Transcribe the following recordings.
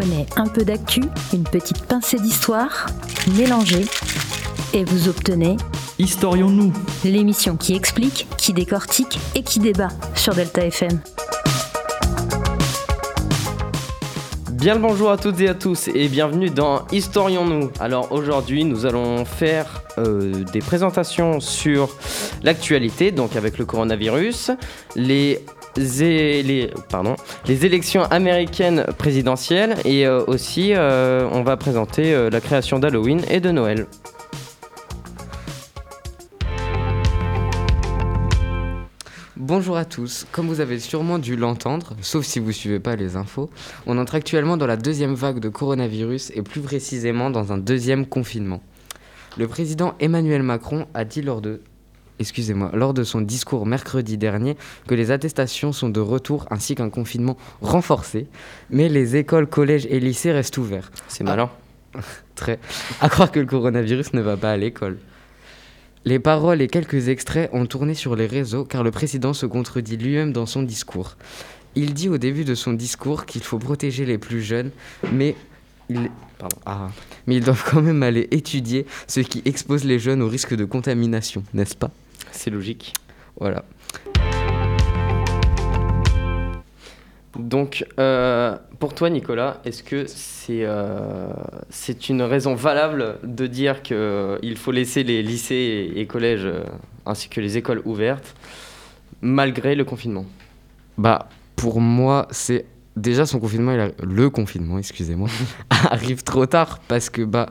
Prenez un peu d'actu, une petite pincée d'histoire, mélangez et vous obtenez Historions-nous l'émission qui explique, qui décortique et qui débat sur Delta FM. Bien le bonjour à toutes et à tous et bienvenue dans Historions-nous. Alors aujourd'hui nous allons faire euh, des présentations sur l'actualité, donc avec le coronavirus, les, les, élections américaines présidentielles et euh, aussi euh, on va présenter euh, la création d'Halloween et de Noël. Bonjour à tous, comme vous avez sûrement dû l'entendre, sauf si vous suivez pas les infos, on entre actuellement dans la deuxième vague de coronavirus et plus précisément dans un deuxième confinement. Le président Emmanuel Macron a dit lors de excusez-moi, lors de son discours mercredi dernier que les attestations sont de retour ainsi qu'un confinement renforcé, mais les écoles, collèges et lycées restent ouverts. C'est malin. Très. À croire que le coronavirus ne va pas à l'école. Les paroles et quelques extraits ont tourné sur les réseaux car le président se contredit lui-même dans son discours. Il dit au début de son discours qu'il faut protéger les plus jeunes, mais ils, pardon, ah, mais ils doivent quand même aller étudier ce qui expose les jeunes au risque de contamination, n'est-ce pas? C'est logique. Voilà. Donc, euh, pour toi, Nicolas, est-ce que c'est euh, c'est une raison valable de dire qu'il faut laisser les lycées et, et collèges euh, ainsi que les écoles ouvertes malgré le confinement? Bah, pour moi, c'est déjà son confinement, il a- le confinement, excusez-moi, arrive trop tard parce que bah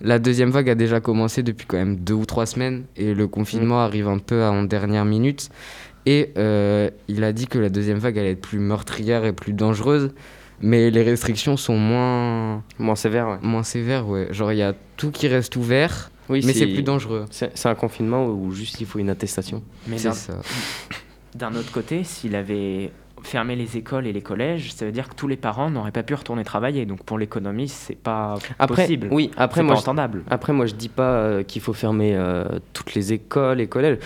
la deuxième vague a déjà commencé depuis quand même deux ou trois semaines et le confinement arrive un peu en dernière minute. Et euh, il a dit que la deuxième vague allait être plus meurtrière et plus dangereuse, mais les restrictions sont moins, Moins sévère, ouais. moins sévères. Ouais. Genre, il y a tout qui reste ouvert, Oui, mais c'est plus dangereux. C'est un confinement où juste il faut une attestation. Mais C'est ça. d'un autre côté, s'il avait fermé les écoles et les collèges, ça veut dire que tous les parents n'auraient pas pu retourner travailler. Donc pour l'économie, c'est pas Après, possible. oui, après c'est moi, pas je-. Après, moi, je dis pas euh, qu'il faut fermer euh, toutes les écoles et collèges.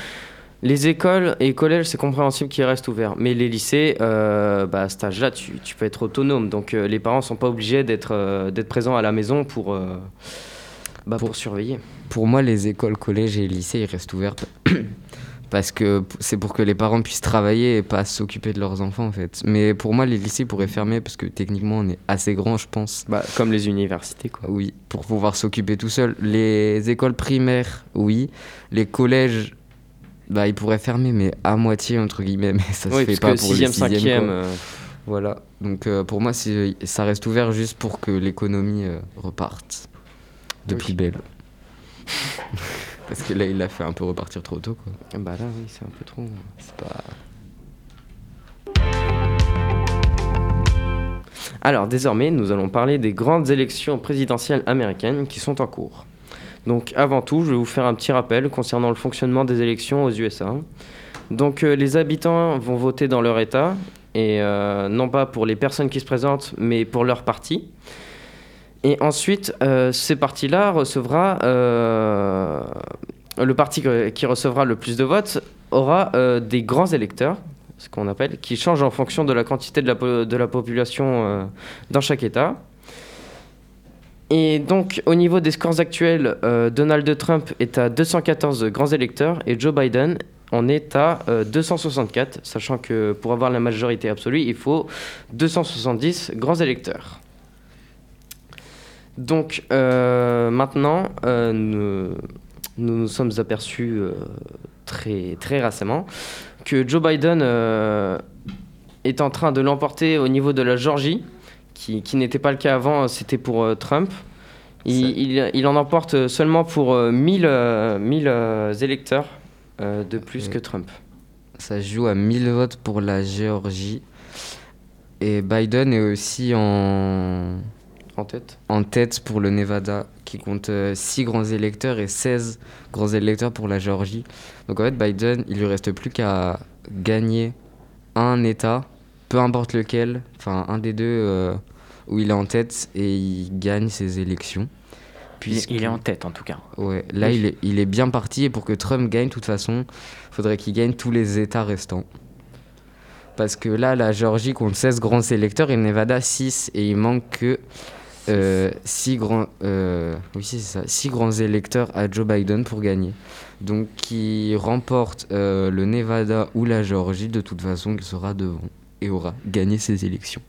Les écoles et collèges, c'est compréhensible qu'ils restent ouverts. Mais les lycées, euh, bah, à cet âge-là, tu, tu peux être autonome. Donc, euh, les parents sont pas obligés d'être euh, d'être présents à la maison pour, euh, bah, pour surveiller. Pour moi, les écoles, collèges et lycées, ils restent ouverts parce que c'est pour que les parents puissent travailler et pas s'occuper de leurs enfants en fait. Mais pour moi, les lycées pourraient fermer parce que techniquement, on est assez grand, je pense. Bah, comme les universités, quoi. Oui, pour pouvoir s'occuper tout seul. Les écoles primaires, oui. Les collèges, bah, ils pourraient fermer, mais à moitié entre guillemets. Mais ça se oui, fait parce pas pour 6e, les sixièmes. 5e. quoi. euh, Voilà. Donc euh, pour moi, ça reste ouvert juste pour que l'économie euh, reparte de plus belle. Parce que là, il l'a fait un peu repartir trop tôt, quoi. bah là, oui, c'est un peu trop. C'est pas... Alors désormais, nous allons parler des grandes élections présidentielles américaines qui sont en cours. Donc avant tout, je vais vous faire un petit rappel concernant le fonctionnement des élections aux USA. Donc euh, les habitants vont voter dans leur État, et euh, non pas pour les personnes qui se présentent, mais pour leur parti. Et ensuite, euh, ces partis-là recevra... euh, le parti qui recevra le plus de votes aura euh, des grands électeurs, ce qu'on appelle, qui changent en fonction de la quantité de la, population dans chaque État. Et donc, au niveau des scores actuels, Donald Trump est à 214 grands électeurs et Joe Biden en est à euh, 264, sachant que pour avoir la majorité absolue, il faut 270 grands électeurs. Donc, euh, maintenant, euh, nous, nous nous sommes aperçus euh, très, très récemment que Joe Biden est en train de l'emporter au niveau de la Georgie, qui, qui n'était pas le cas avant, c'était pour Trump. Il, il- il en emporte seulement pour euh, 1000, euh, 1000, euh, électeurs de plus que Trump. Ça joue à 1000 votes pour la Géorgie. Et Biden est aussi en, En tête en tête pour le Nevada, qui compte 6 grands électeurs et 16 grands électeurs pour la Géorgie. Donc en fait, Biden, il lui reste plus qu'à gagner un État, peu importe lequel, enfin un des deux euh, où il est en tête, et il gagne ses élections. Il, Puisque- il est en tête en tout cas. Ouais, là, Oui. il, est, il est bien parti, et pour que Trump gagne, de toute façon, faudrait qu'il gagne tous les États restants. Parce que là, la Géorgie compte 16 grands électeurs et le Nevada 6. Et il manque que 6 grands, oui, ça, six grands électeurs à Joe Biden pour gagner. Donc, qui remporte le Nevada ou la Géorgie, de toute façon, il sera devant et aura gagné ces élections.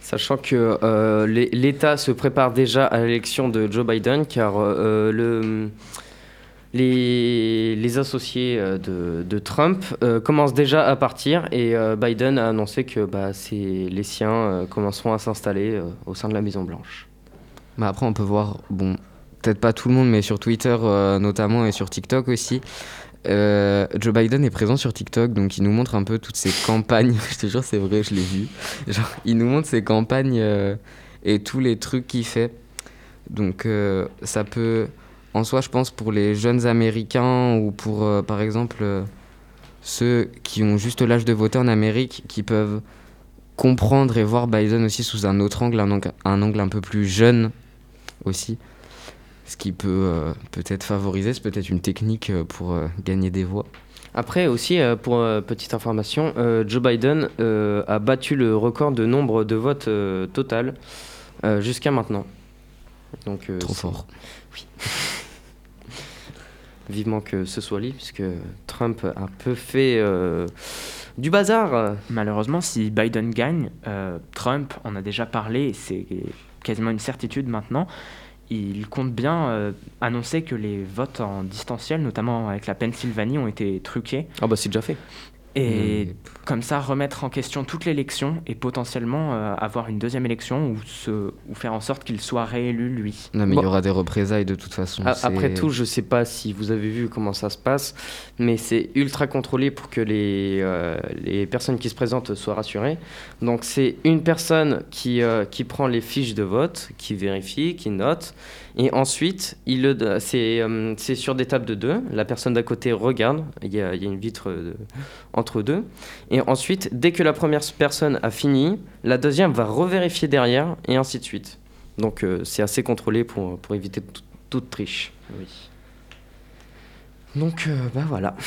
Sachant que euh, l'État se prépare déjà à l'élection de Joe Biden, car euh, le, les, associés euh, de, Trump commencent déjà à partir et Biden a annoncé que bah, les siens commenceront à s'installer au sein de la Maison-Blanche. Mais après, on peut voir, bon, peut-être pas tout le monde, mais sur Twitter notamment et sur TikTok aussi, euh, Joe Biden est présent sur TikTok, donc il nous montre un peu toutes ses campagnes. je te jure, c'est vrai, je l'ai vu. Genre, il nous montre ses campagnes euh, et tous les trucs qu'il fait. Donc, euh, ça peut, en soi, je pense, pour les jeunes Américains ou pour, par exemple, ceux qui ont juste l'âge de voter en Amérique, qui peuvent comprendre et voir Biden aussi sous un autre angle, un angle un peu plus jeune aussi ce qui peut euh, peut-être favoriser, c'est peut-être une technique euh, pour euh, gagner des voix. Après aussi, pour petite information, Joe Biden a battu le record de nombre de votes total jusqu'à maintenant. Donc, Trop fort. Oui. Vivement que ce soit lui, puisque Trump a un peu fait du bazar. Malheureusement, si Biden gagne, Trump en a déjà parlé, c'est quasiment une certitude maintenant il compte bien euh, annoncer que les votes en distanciel, notamment avec la Pennsylvanie, ont été truqués. Ah bah c'est déjà fait. Et mmh. comme ça, remettre en question toute l'élection et potentiellement euh, avoir une deuxième élection ou, se, ou faire en sorte qu'il soit réélu, lui. Non, mais il y aura des représailles de toute façon. après tout, je ne sais pas si vous avez vu comment ça se passe, mais c'est ultra contrôlé pour que les, euh, les personnes qui se présentent soient rassurées. Donc, c'est une personne qui, qui prend les fiches de vote, qui vérifie, qui note. Et ensuite, euh, c'est sur des tables de deux. La personne d'à côté regarde. Il y, a, une vitre euh, entre deux. Et ensuite, dès que la première personne a fini, la deuxième va revérifier derrière et ainsi de suite. Donc euh, c'est assez contrôlé pour, pour éviter toute triche. Oui. Donc, bah voilà.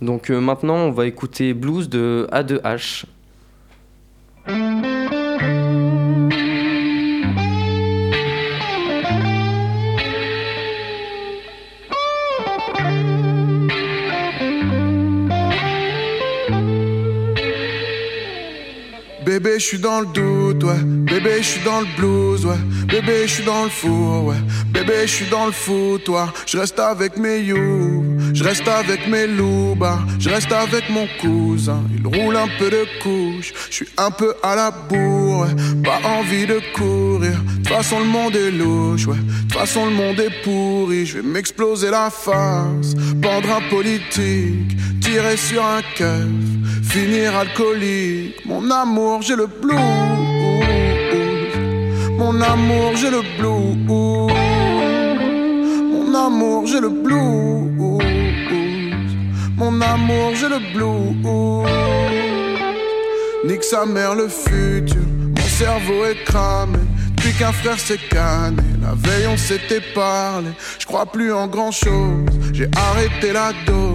Donc maintenant, on va écouter Blues de A2H. Bébé, je suis dans le doute, ouais. Bébé, je suis dans le blues, ouais. Bébé, je suis dans le four, ouais. Bébé, je suis dans le foutoir. Je reste avec mes you, je reste avec mes loups, Je reste avec mon cousin, il roule un peu de couche. Je suis un peu à la bourre, pas envie de courir. De toute façon, le monde est louche, ouais. De toute façon, le monde est pourri. Je vais m'exploser la face, pendre un politique, tirer sur un keuf, finir alcoolique. Mon amour, j'ai le blues. Mon amour, j'ai le blues. Mon amour, j'ai le blues. Mon amour, j'ai le blues. Nique sa mère le futur. Mon cerveau est cramé. Depuis qu'un frère s'est canné. La veille, on s'était parlé. Je crois plus en grand chose. J'ai arrêté la dose.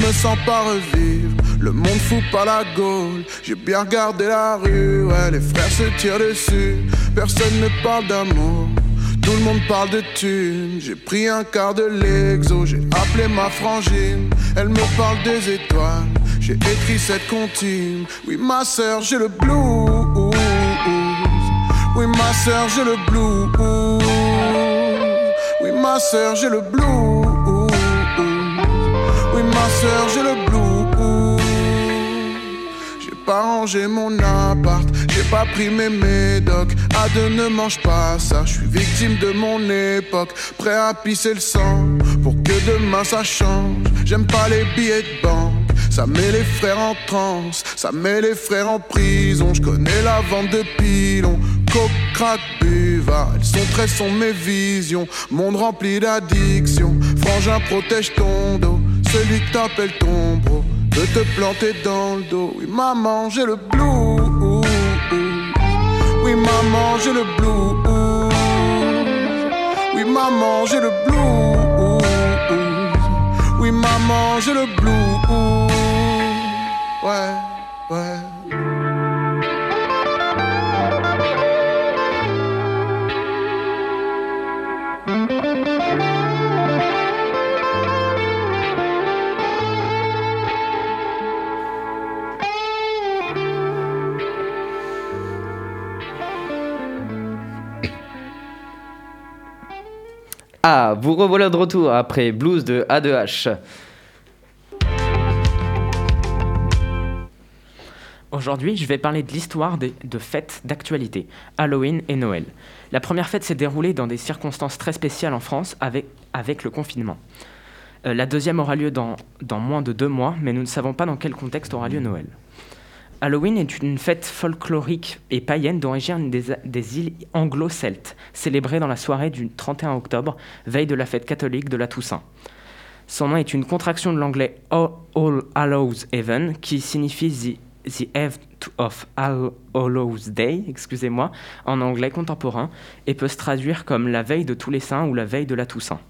Je me sens pas revivre. Le monde fout pas la gaule. J'ai bien regardé la rue, ouais, les frères se tirent dessus. Personne ne parle d'amour. Tout le monde parle de thunes. J'ai pris un quart de l'exo, j'ai appelé ma frangine. Elle me parle des étoiles. J'ai écrit cette comptine. Oui, ma soeur, j'ai le blues. Oui, ma soeur, j'ai le blues. Oui, ma soeur, j'ai le blues. J'ai le blues pas rangé mon appart, j'ai pas pris mes médocs. À deux, ne mange pas ça, je suis victime de mon époque. Prêt à pisser le sang pour que demain ça change. J'aime pas les billets de banque. Ça met les frères en transe, ça met les frères en prison. Je connais la vente de pilons, coke, crack, buvard. Elles sont très sont mes visions, monde rempli d'addiction. Frangin protège ton dos, celui que t'appelles ton bro de te planter dans le dos. Oui, maman, j'ai le blues. Oui, maman, j'ai le blues. Oui, maman, j'ai le blues. Oui, maman, j'ai le blues. Ouais, ouais. Vous revoilà de retour après Blues de A2H. Aujourd'hui, je vais parler de l'histoire de fêtes d'actualité, Halloween et Noël. La première fête s'est déroulée dans des circonstances très spéciales en France avec, avec le confinement. Euh, la deuxième aura lieu dans, dans moins de deux mois, mais nous ne savons pas dans quel contexte aura lieu Noël. Halloween est une fête folklorique et païenne d'origine des, îles anglo-celtes, célébrée dans la soirée du 31 octobre, veille de la fête catholique de la Toussaint. Son nom est une contraction de l'anglais All All Hallows Even, qui signifie the, the Eve of All Hallows Day, excusez-moi, en anglais contemporain, et peut se traduire comme la veille de tous les saints ou la veille de la Toussaint.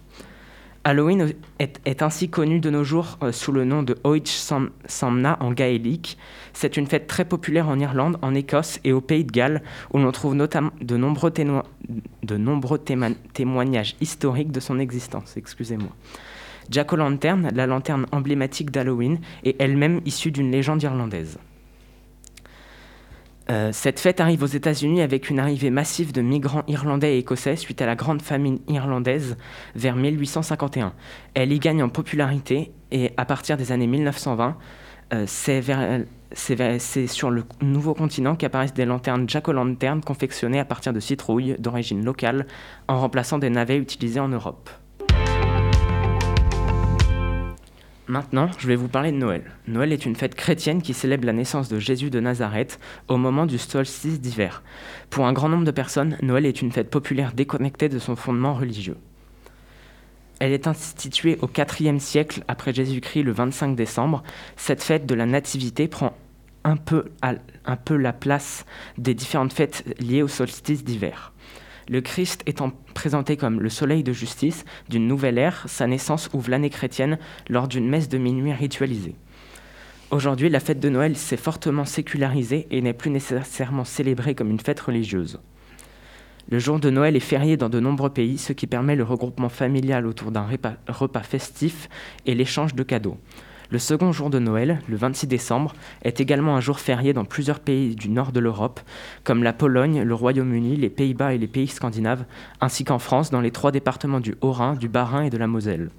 Halloween est, ainsi connu de nos jours euh, sous le nom de Oich Sam- Samna en gaélique. C'est une fête très populaire en Irlande, en Écosse et au Pays de Galles, où l'on trouve notamment de nombreux, témoignages historiques de son existence. Excusez-moi. Jack O'Lantern, la lanterne emblématique d'Halloween, est elle-même issue d'une légende irlandaise. Euh, cette fête arrive aux États-Unis avec une arrivée massive de migrants irlandais et écossais suite à la grande famine irlandaise vers 1851. Elle y gagne en popularité et à partir des années 1920, euh, c'est sur le nouveau continent qu'apparaissent des lanternes Jack-o'-lantern confectionnées à partir de citrouilles d'origine locale en remplaçant des navets utilisés en Europe. Maintenant, je vais vous parler de Noël. Noël est une fête chrétienne qui célèbre la naissance de Jésus de Nazareth au moment du solstice d'hiver. Pour un grand nombre de personnes, Noël est une fête populaire déconnectée de son fondement religieux. Elle est instituée au IVe siècle après Jésus-Christ le 25 décembre. Cette fête de la Nativité prend un peu, un peu la place des différentes fêtes liées au solstice d'hiver. Le Christ étant présenté comme le soleil de justice d'une nouvelle ère, sa naissance ouvre l'année chrétienne lors d'une messe de minuit ritualisée. Aujourd'hui, la fête de Noël s'est fortement sécularisée et n'est plus nécessairement célébrée comme une fête religieuse. Le jour de Noël est férié dans de nombreux pays, ce qui permet le regroupement familial autour d'un repas, festif et l'échange de cadeaux. Le second jour de Noël, le 26 décembre, est également un jour férié dans plusieurs pays du nord de l'Europe, comme la Pologne, le Royaume-Uni, les Pays-Bas et les pays scandinaves, ainsi qu'en France dans les trois départements du Haut-Rhin, du Bas-Rhin et de la Moselle.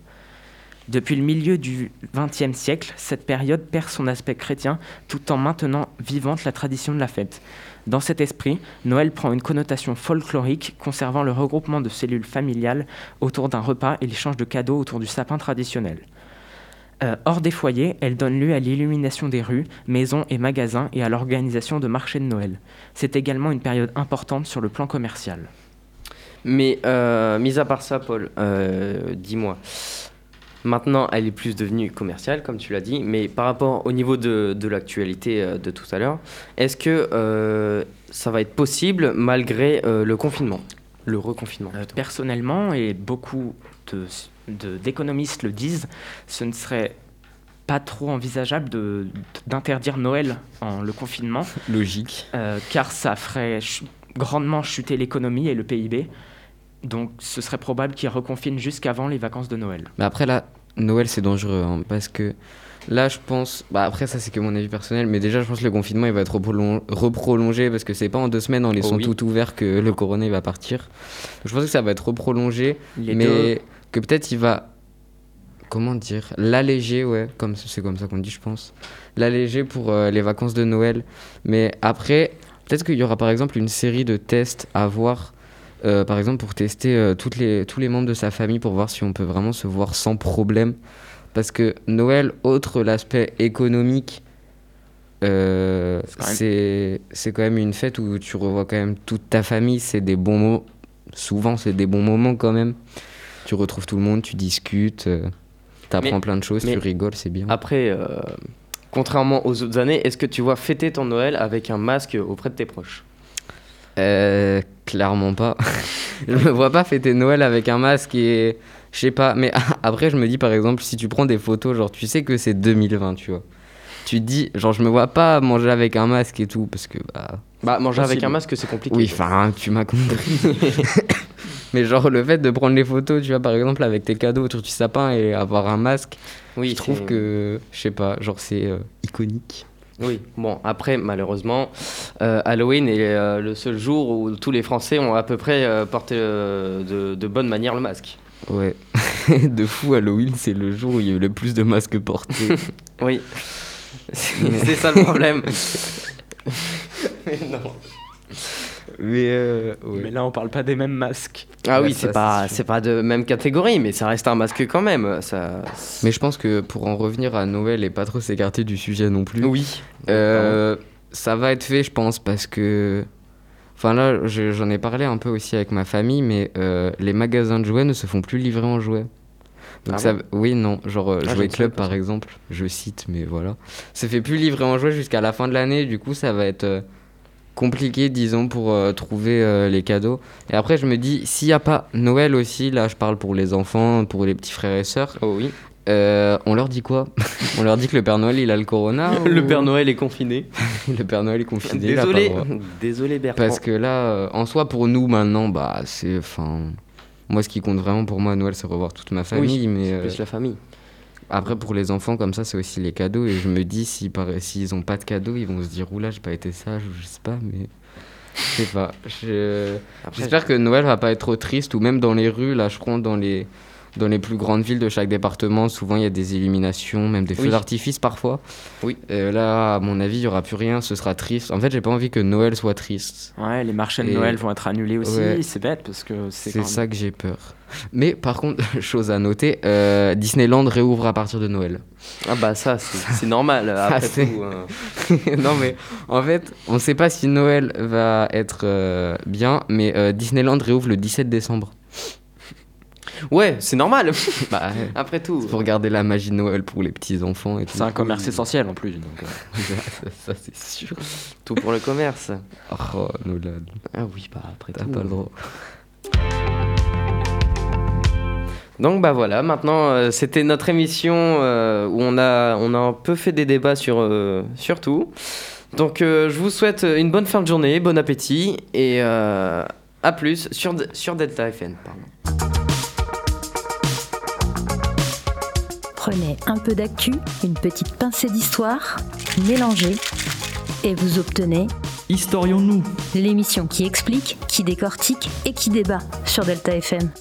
Depuis le milieu du XXe siècle, cette période perd son aspect chrétien tout en maintenant vivante la tradition de la fête. Dans cet esprit, Noël prend une connotation folklorique, conservant le regroupement de cellules familiales autour d'un repas et l'échange de cadeaux autour du sapin traditionnel. Euh, hors des foyers, elle donne lieu à l'illumination des rues, maisons et magasins et à l'organisation de marchés de Noël. C'est également une période importante sur le plan commercial. Mais euh, mis à part ça, Paul, euh, dis-moi. Maintenant, elle est plus devenue commerciale, comme tu l'as dit, mais par rapport au niveau de, de l'actualité de tout à l'heure, est-ce que euh, ça va être possible malgré euh, le confinement, le reconfinement personnellement, et beaucoup de- d'économistes le disent, ce ne serait pas trop envisageable d'interdire Noël en le confinement, Logique. euh, car ça ferait ch- grandement chuter l'économie et le PIB. Donc ce serait probable qu'ils reconfinent jusqu'avant les vacances de Noël. Mais après, là, Noël, c'est dangereux. hein, parce que là, je pense. Bah, après, ça, c'est que mon avis personnel. Mais déjà, je pense que le confinement, il va être reprolon- reprolongé. Parce que c'est pas en deux semaines, en laissant Oh oui. tout ouvert, que le corona, il va partir. Donc, je pense que ça va être reprolongé. Les mais deux- que peut-être il va. Comment dire L'alléger, ouais. Comme, c'est comme ça qu'on dit, je pense. L'alléger pour euh, les vacances de Noël. Mais après, peut-être qu'il y aura par exemple une série de tests à voir. euh, par exemple, pour tester euh, toutes les, tous les membres de sa famille pour voir si on peut vraiment se voir sans problème. Parce que Noël, outre l'aspect économique, euh, C'est quand même- quand même une fête où tu revois quand même toute ta famille. C'est des bons mots. Souvent, c'est des bons moments quand même. Tu retrouves tout le monde, tu discutes, euh, t'apprends Mais- plein de choses, tu rigoles, c'est bien. Après, euh, contrairement aux autres années, est-ce que tu vois fêter ton Noël avec un masque auprès de tes proches? Euh, clairement pas. je me vois pas fêter Noël avec un masque et, Je sais pas, mais après, je me dis par exemple, si tu prends des photos, genre, tu sais que c'est 2020, tu vois. Tu te dis, genre, je me vois pas manger avec un masque et tout, parce que, bah. Bah, manger avec un masque, c'est compliqué. Oui, enfin, tu m'as compris. mais genre, le fait de prendre les photos, tu vois, par exemple, avec tes cadeaux autour du sapin et avoir un masque, oui, je trouve que, je sais pas, genre, c'est euh, iconique. Oui, bon, après, malheureusement, euh, Halloween est euh, le seul jour où tous les Français ont à peu près euh, porté euh, de, de bonne manière le masque. Ouais. de fou, Halloween, c'est le jour où il y a eu le plus de masques portés. Oui, c'est c'est ça le problème. Mais non. Mais, euh, ouais. Mais là, on parle pas des mêmes masques. Ah Ouais, oui, c'est pas, c'est pas de même catégorie, mais ça reste un masque quand même. Ça... Mais je pense que pour en revenir à Noël et pas trop s'écarter du sujet non plus, Oui. euh, ça va être fait, je pense, parce que. Enfin là, je- j'en ai parlé un peu aussi avec ma famille, mais euh, les magasins de jouets ne se font plus livrer en jouets. Donc Ah ça, bon? oui, non, genre Ah, Jouet Club par exemple, je cite, mais voilà. Ça fait plus livrer en jouets jusqu'à la fin de l'année, du coup ça va être euh, compliqué, disons, pour euh, trouver euh, les cadeaux. Et après, je me dis, s'il n'y a pas Noël aussi, là je parle pour les enfants, pour les petits frères et sœurs, Oh oui. euh, on leur dit quoi? On leur dit que le Père Noël il a le corona Le ou- Père Noël est confiné. le Père Noël est confiné. Désolé, désolé Bertrand. Parce que là, en soi, pour nous maintenant, bah c'est. Enfin. Moi, ce qui compte vraiment pour moi à Noël, c'est revoir toute ma famille. mais c'est euh, plus la famille. Après, pour les enfants, comme ça, c'est aussi les cadeaux. Et je me dis, si par- s'ils ont pas de cadeaux, ils vont se dire, oula, j'ai pas été sage, ou je sais pas, mais. Je sais pas. Je- J'espère que Noël va pas être trop triste, ou même dans les rues, là, je crois, dans les. Dans les plus grandes villes de chaque département, souvent il y a des illuminations, même des feux Oui. d'artifice parfois. Oui. Euh, là, à mon avis, il y aura plus rien, ce sera triste. En fait, j'ai pas envie que Noël soit triste. Ouais, les marchés de Et- Noël vont être annulés aussi. Ouais. C'est bête parce que c'est C'est même- ça que j'ai peur. Mais par contre, chose à noter, euh, Disneyland réouvre à partir de Noël. Ah bah ça, c'est normal. Après tout, hein. non mais en fait, on sait pas si Noël va être euh, bien, mais Disneyland réouvre le 17 décembre. Ouais, c'est normal. Bah. Après tout. pour garder la magie de Noël pour les petits enfants et tout. C'est un commerce essentiel en plus. Donc, euh, ça, ça, c'est sûr. Tout pour le commerce. Oh, Nolan, Ah oui, bah après t'as tout. pas le droit. Donc bah voilà, maintenant euh, c'était notre émission euh, où on a, on a un peu fait des débats sur, euh, sur tout. Donc euh, je vous souhaite une bonne fin de journée, bon appétit et euh, à plus sur, sur Delta FM. pardon. Prenez un peu d'actu, une petite pincée d'histoire, mélangez et vous obtenez Historions-nous l'émission qui explique, qui décortique et qui débat sur Delta FM.